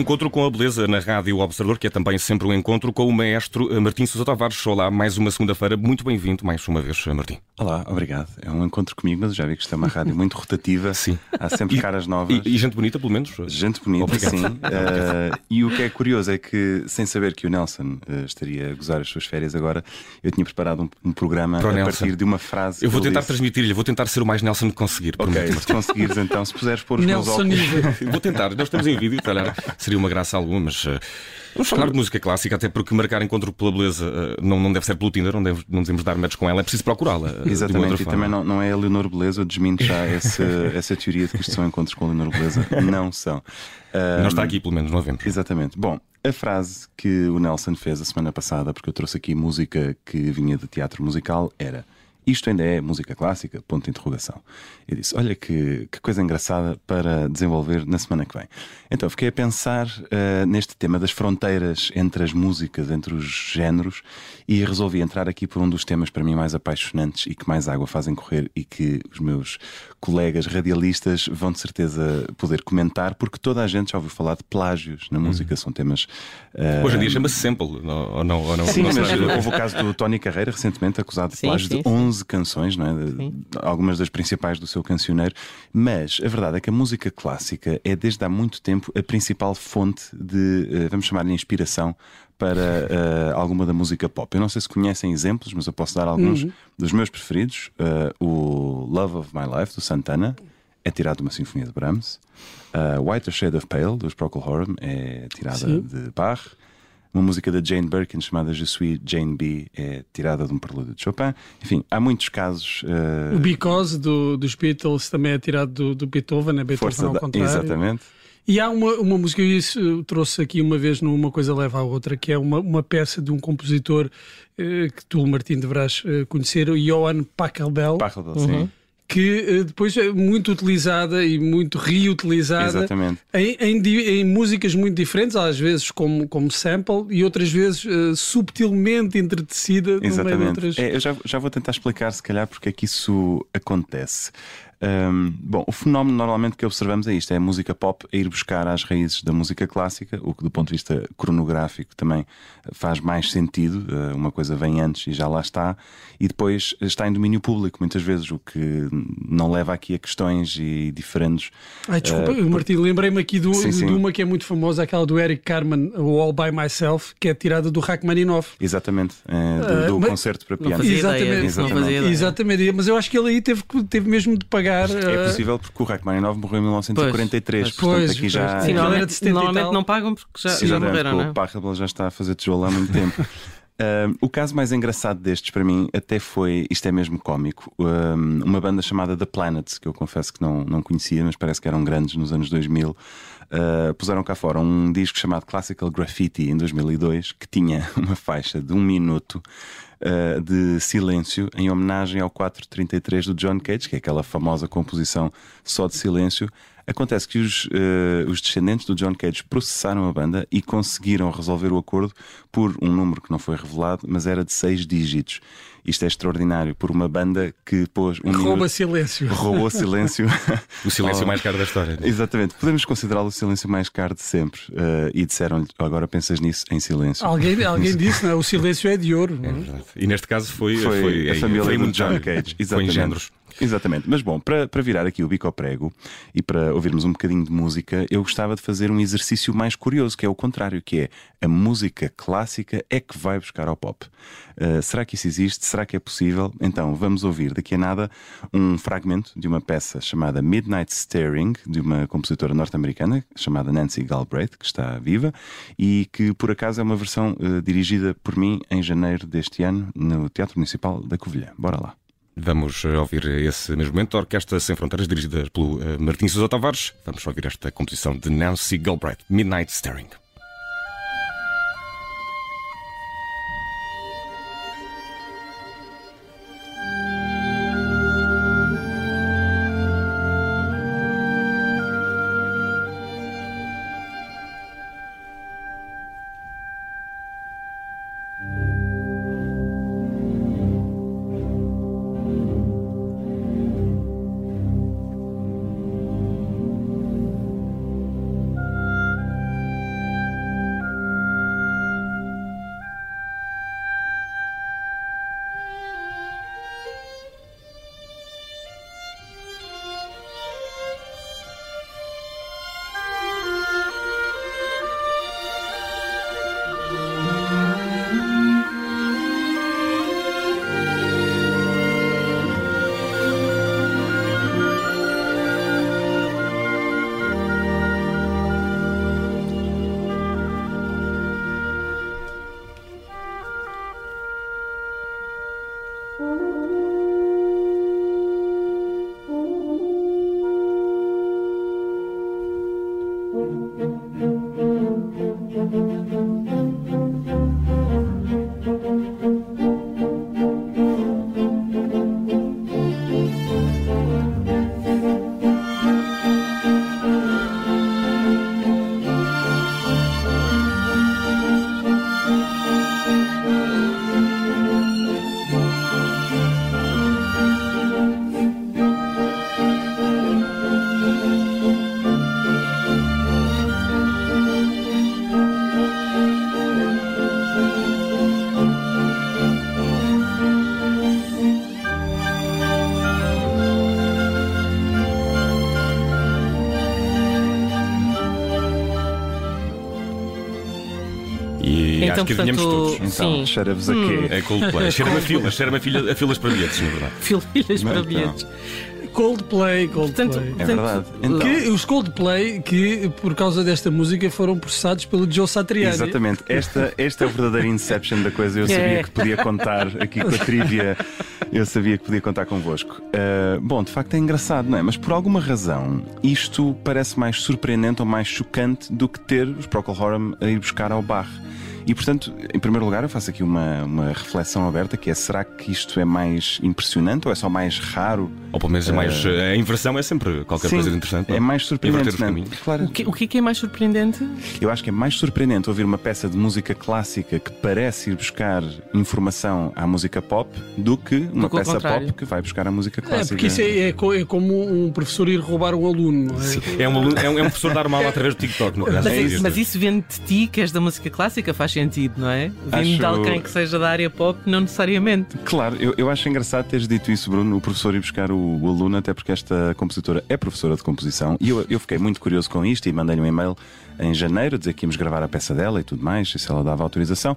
Encontro com a beleza na Rádio Observador, que é também sempre um encontro com o maestro eh, Martim Sousa Tavares. Olá, mais uma segunda-feira. Muito bem-vindo mais uma vez, eh, Martim. Olá, obrigado. É um encontro comigo, mas já vi que isto é uma rádio muito rotativa. Sim. Há sempre E- caras novas. E, e gente bonita, pelo menos. Gente bonita, Obrigado. sim. Eh, e o que é curioso é que, sem saber que o Nelson eh, estaria a gozar as suas férias agora, eu tinha preparado um, um programa Para o a Nelson. partir de uma frase. Eu vou tentar transmitir-lhe, vou tentar ser o mais Nelson que conseguir. Ok, prometo. se conseguires então, se puseres pôr os meus Nelson óculos. Nível. Vou tentar, nós estamos em vídeo, se calhar seria uma graça alguma, mas eh, vamos falar de música clássica, até porque marcar encontro pela beleza eh, não, não deve ser pelo Tinder, não, deve, não devemos dar match com ela, é preciso procurá-la. eh, Exatamente, e forma. também não, não é a Leonor Beleza, eu desminto já essa, essa teoria de que isto são encontros com a Leonor Beleza. Não são. Não está aqui, pelo menos, não vemos. Exatamente. Bom, a frase que o Nelson fez a semana passada, porque eu trouxe aqui música que vinha de teatro musical, era isto ainda é música clássica? Ponto de interrogação. Eu disse: Olha que, que coisa engraçada para desenvolver na semana que vem. Então fiquei a pensar eh, neste tema das fronteiras entre as músicas, entre os géneros, e resolvi entrar aqui por um dos temas para mim mais apaixonantes e que mais água fazem correr e que os meus colegas radialistas vão de certeza poder comentar, porque toda a gente já ouviu falar de plágios na música, são temas. eh, Hoje em dia chama-se sample, ou não? Ou não Sim, não mas houve o caso do Tony Carreira recentemente acusado de Sim, plágio sim, de sim. 11 canções, não é? Algumas das principais do seu cancioneiro. Mas a verdade é que a música clássica é desde há muito tempo a principal fonte de, eh, vamos chamar-lhe inspiração para eh, alguma da música pop. Eu não sei se conhecem exemplos, mas eu posso dar alguns dos meus preferidos. Eh, o Love of My Life do Santana é tirado de uma sinfonia de Brahms. Uh, Whiter Shade of Pale dos Procol Harum é tirada Sim. de Bach. Uma música da Jane Birkin chamada Je suis Jane B é tirada de um prelúdio de Chopin. Enfim, há muitos casos. uh, O Because do, dos Beatles também é tirado do, do Beethoven, é Beethoven força ao da... contrário. Exatamente. E há uma, uma música, eu isso trouxe aqui uma vez numa coisa leva à outra, que é uma, uma peça de um compositor eh, que tu, Martim, deverás eh, conhecer, o Johann Pachelbel, Pachelbel, Uhum. sim. Que eh, depois é muito utilizada e muito reutilizada Exatamente. em, em em músicas muito diferentes, às vezes como, como sample e outras vezes eh, subtilmente entretecida no meio de Exatamente. outras. É, eu já, já vou tentar explicar, se calhar, porque é que isso acontece. Hum, bom, o fenómeno normalmente que observamos é isto: é a música pop a ir buscar às raízes da música clássica, o que do ponto de vista cronográfico também faz mais sentido. Uh, Uma coisa vem antes e já lá está, e depois está em domínio público, muitas vezes, o que não leva aqui a questões e diferentes. Ai, desculpa, Eh, Martim, lembrei-me aqui do, Sim, de sim. uma que é muito famosa, aquela do Eric Carmen, o All By Myself, que é tirada do Rachmaninoff. Exatamente, eh, do, Ah, do mas- concerto para Não piano. fazia Exatamente. ideia. Não Exatamente. fazia ideia. Exatamente, mas eu acho que ele aí teve, que- teve mesmo de pagar. É eh, possível porque o Rachmaninoff morreu em 1943, Pois, portanto pois, aqui pois. já. Sim, Sim, normalmente, de 70 normalmente não pagam porque já, já Exatamente, morreram, não é? O Pachelbel já está a fazer tijolo há muito tempo. Um, o caso mais engraçado destes para mim até foi, isto é mesmo cómico, um, uma banda chamada The Planets, que eu confesso que não, não conhecia, mas parece que eram grandes nos anos 2000. Uh, puseram cá fora um disco chamado Classical Graffiti em 2002 que tinha uma faixa de um minuto uh, de silêncio em homenagem ao 433 do John Cage, que é aquela famosa composição só de silêncio. Acontece que os, eh, os descendentes do John Cage processaram a banda e conseguiram resolver o acordo por um número que não foi revelado, mas era de seis dígitos. Isto é extraordinário por uma banda que pôs um rouba minuto, silêncio. roubou silêncio. O silêncio Oh. mais caro da história. Exatamente, podemos considerá-lo o silêncio mais caro de sempre. Eh, e disseram-lhe: agora pensas nisso em silêncio. Alguém, alguém disse, não é? O silêncio é de ouro. não é? Verdade. E neste caso foi, Foi, a família foi do muito John Cage. Foi em Exatamente. géneros. Exatamente. Mas bom, para, para virar aqui o bico ao prego e para ouvirmos um bocadinho de música, eu gostava de fazer um exercício mais curioso, que é o contrário, que é a música clássica é que vai buscar ao pop. Uh, será que isso existe? Será que é possível? Então, vamos ouvir daqui a nada um fragmento de uma peça chamada Midnight Staring, de uma compositora norte-americana chamada Nancy Galbraith, que está viva e que por acaso é uma versão uh, dirigida por mim em janeiro deste ano no Teatro Municipal da Covilhã. Bora lá. Vamos eh, ouvir esse mesmo momento. A Orquestra Sem Fronteiras, dirigida pelo eh, Martim Sousa Tavares. Vamos ouvir esta composição de Nancy Galbraith, Midnight Staring. Então, acho que adivinhamos portanto, todos. Então, cheira-vos a quê? É Coldplay. Cheira-me a filas, cheira-me a, filha- a filas para bilhetes, na verdade. Filhas para Então. bilhetes. Coldplay, Coldplay. Portanto, É verdade. Então, Que os Coldplay, que por causa desta música foram processados pelo Joe Satriani. Exatamente, esta, este é o verdadeiro Inception da coisa. Eu sabia É. que podia contar aqui com a trivia, eu sabia que podia contar convosco. Uh, bom, de facto é engraçado, não é? Mas por alguma razão, isto parece mais surpreendente ou mais chocante do que ter os Procol Harum a ir buscar ao bar. E portanto, em primeiro lugar, eu faço aqui uma, uma reflexão aberta que é: será que isto é mais impressionante ou é só mais raro? Ou pelo menos é mais. A inversão é sempre qualquer Sim, coisa de interessante. não É mais surpreendente. É? Claro, O que, o que é que é mais surpreendente? Eu acho que é mais surpreendente ouvir uma peça de música clássica que parece ir buscar informação à música pop do que uma que o peça contrário. pop que vai buscar a música É, clássica. porque isso é, é co- é como um professor ir roubar um aluno. não é? É um, aluno- é um, é um professor dar mal através do TikTok, no caso. Mas, É mas isso vendo de ti, que és da música clássica, faz sentido, não é? Vindo de Acho- alguém que seja da área pop, não necessariamente. Claro, eu, eu acho engraçado teres dito isso, Bruno, o professor ir buscar o, o aluno, até porque esta compositora é professora de composição e eu, eu fiquei muito curioso com isto e mandei-lhe um e-mail em janeiro dizer que íamos gravar a peça dela e tudo mais, e se ela dava autorização,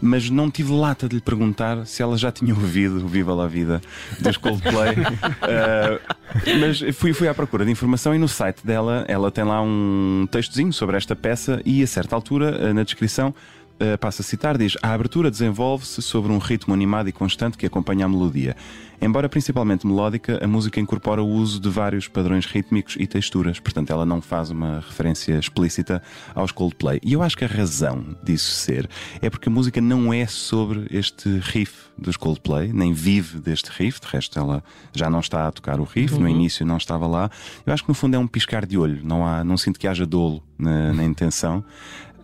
mas não tive lata de lhe perguntar se ela já tinha ouvido o Viva la Vida dos Coldplay. Uh, mas fui, fui à procura de informação e no site dela ela tem lá um textozinho sobre esta peça e a certa altura, uh, na descrição, Uh, passa a citar, diz: A abertura desenvolve-se sobre um ritmo animado e constante que acompanha a melodia. Embora principalmente melódica, a música incorpora o uso de vários padrões rítmicos e texturas, portanto, ela não faz uma referência explícita aos Coldplay. E eu acho que a razão disso ser é porque a música não é sobre este riff dos Coldplay, nem vive deste riff, de resto, ela já não está a tocar o riff, no início não estava lá. Eu acho que no fundo é um piscar de olho, não, há, não sinto que haja dolo na, na intenção.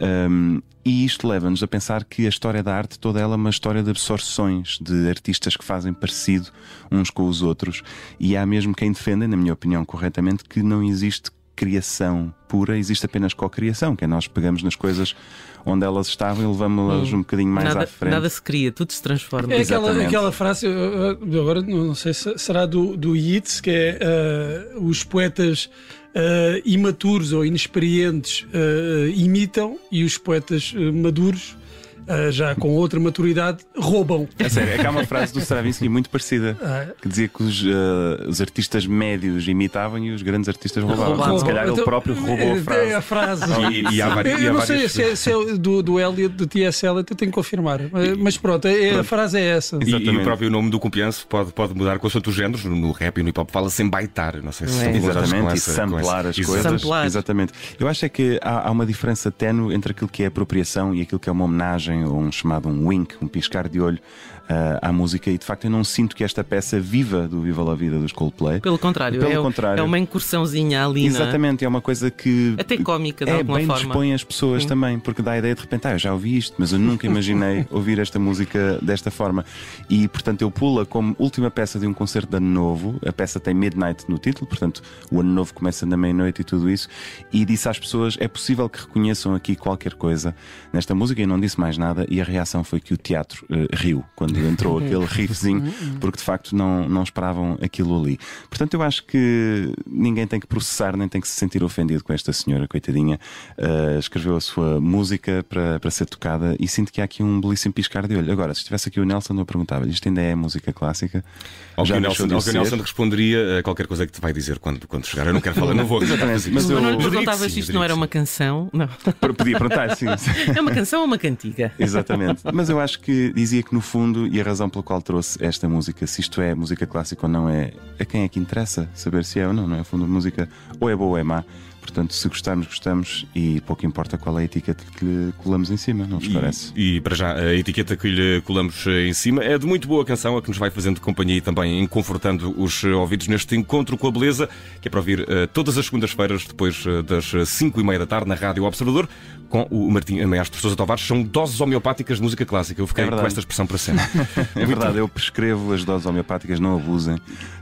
Um, e isto leva-nos a pensar que a história da arte toda ela é uma história de absorções de artistas que fazem parecido uns com os outros. E há mesmo quem defenda, na minha opinião, corretamente, que não existe criação pura, existe apenas co-criação, que é nós pegamos nas coisas onde elas estavam e levamos-las um bocadinho mais nada, à frente. nada se cria, tudo se transforma. É aquela, aquela frase, agora não sei se será do, do Yeats, que é ah, os poetas ah, imaturos ou inexperientes ah, imitam e os poetas maduros, ah, já com outra maturidade, roubam. É sério, é que há uma frase do Stravinsky muito parecida Ah, que dizia que os, eh, os artistas médios imitavam e os grandes artistas roubavam. Roubavam. Se calhar ele Então, próprio roubou a é- frase. É a frase. E, e há várias. Eu, e há não sei se é, se é do, do Elliot, do T.S. Eliot, eu tenho que confirmar. Mas- Mas pronto, é- a frase é essa. E, e Exatamente. o próprio nome do compianço pode, pode mudar com os outros géneros. No rap e no hip hop fala-se em baitar. Não sei se É. Exatamente, e essa. samplar com essa- as coisas. Samplar. Exatamente. Eu acho é que há, há uma diferença ténue entre aquilo que é apropriação e aquilo que é uma homenagem um chamado um wink, um piscar de olho ah, à música. E de facto eu não sinto que esta peça viva do Viva la Vida dos Coldplay. Pelo contrário, Pelo é, contrário. é uma incursãozinha ali? Exatamente, é uma coisa que Até cómica, de é, alguma bem forma. dispõe as pessoas também, porque dá a ideia de repente, ah, eu já ouvi isto, mas eu nunca imaginei ouvir esta música desta forma. E portanto eu pula como última peça de um concerto de ano novo. A peça tem Midnight no título, portanto o ano novo começa na meia-noite e tudo isso. E disse às pessoas: é possível que reconheçam aqui qualquer coisa nesta música. E não disse mais nada. E a reação foi que o teatro eh, riu quando entrou aquele riffzinho, porque de facto não, não esperavam aquilo ali. Portanto, eu acho que ninguém tem que processar, nem tem que se sentir ofendido com esta senhora, coitadinha. Uh, escreveu a sua música para, para ser tocada e sinto que há aqui um belíssimo piscar de olho. Agora, se estivesse aqui o Nelson, eu perguntava-lhe: isto ainda é música clássica? Ao que, o Nelson, ao que o? Nelson responderia a qualquer coisa que te vai dizer quando, quando chegar. Eu não quero falar, não vou Exatamente, mas eu- não Eu perguntavas sim, se isto não era uma canção? Não. Podia perguntar, sim. É uma canção ou uma cantiga? Exatamente. Mas eu acho que dizia que no fundo, e a razão pela qual trouxe esta música, se isto é música clássica ou não, é a quem é que interessa saber se é ou não, não é? Fundo, música ou é boa ou é má. Portanto, se gostarmos, gostamos e pouco importa qual é a etiqueta que lhe colamos em cima, não vos parece? E, e para já, a etiqueta que lhe colamos em cima é de muito boa canção, a que nos vai fazendo companhia e também confortando os ouvidos neste encontro com a beleza, que é para ouvir uh, todas as segundas-feiras, depois uh, das 5 e meia da tarde, na Rádio Observador, com o Martim Maestro Sousa Tovares. São doses homeopáticas de música clássica. Eu fiquei É com esta expressão para sempre. É verdade, eu prescrevo as doses homeopáticas, não abusem.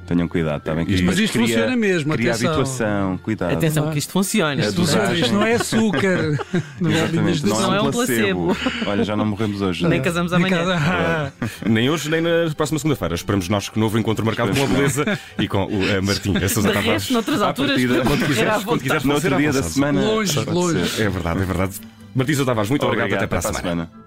Tenham cuidado, está bem? Que Mas depois isto funciona mesmo, Cria atenção. habituação, cuidado. Atenção, que isto funciona. É dosagem. não é açúcar. Não é não, é um placebo. placebo. Olha, já não morremos hoje. Nem casamos amanhã. cada- Ah, nem hoje, nem na próxima segunda-feira. Esperamos nós que novo encontro marcado com a beleza e com o uh, Martim a Sousa Tavares. resto, noutras alturas, partida, Quando quiseres, quando quiseres No outro dia da semana. Longe, longe. É verdade, é verdade. Martim Sousa Tavares, muito obrigado, Obrigado, até para a semana.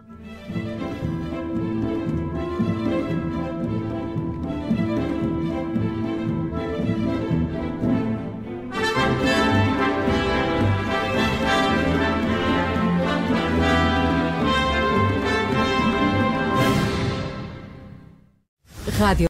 Semana. Rádio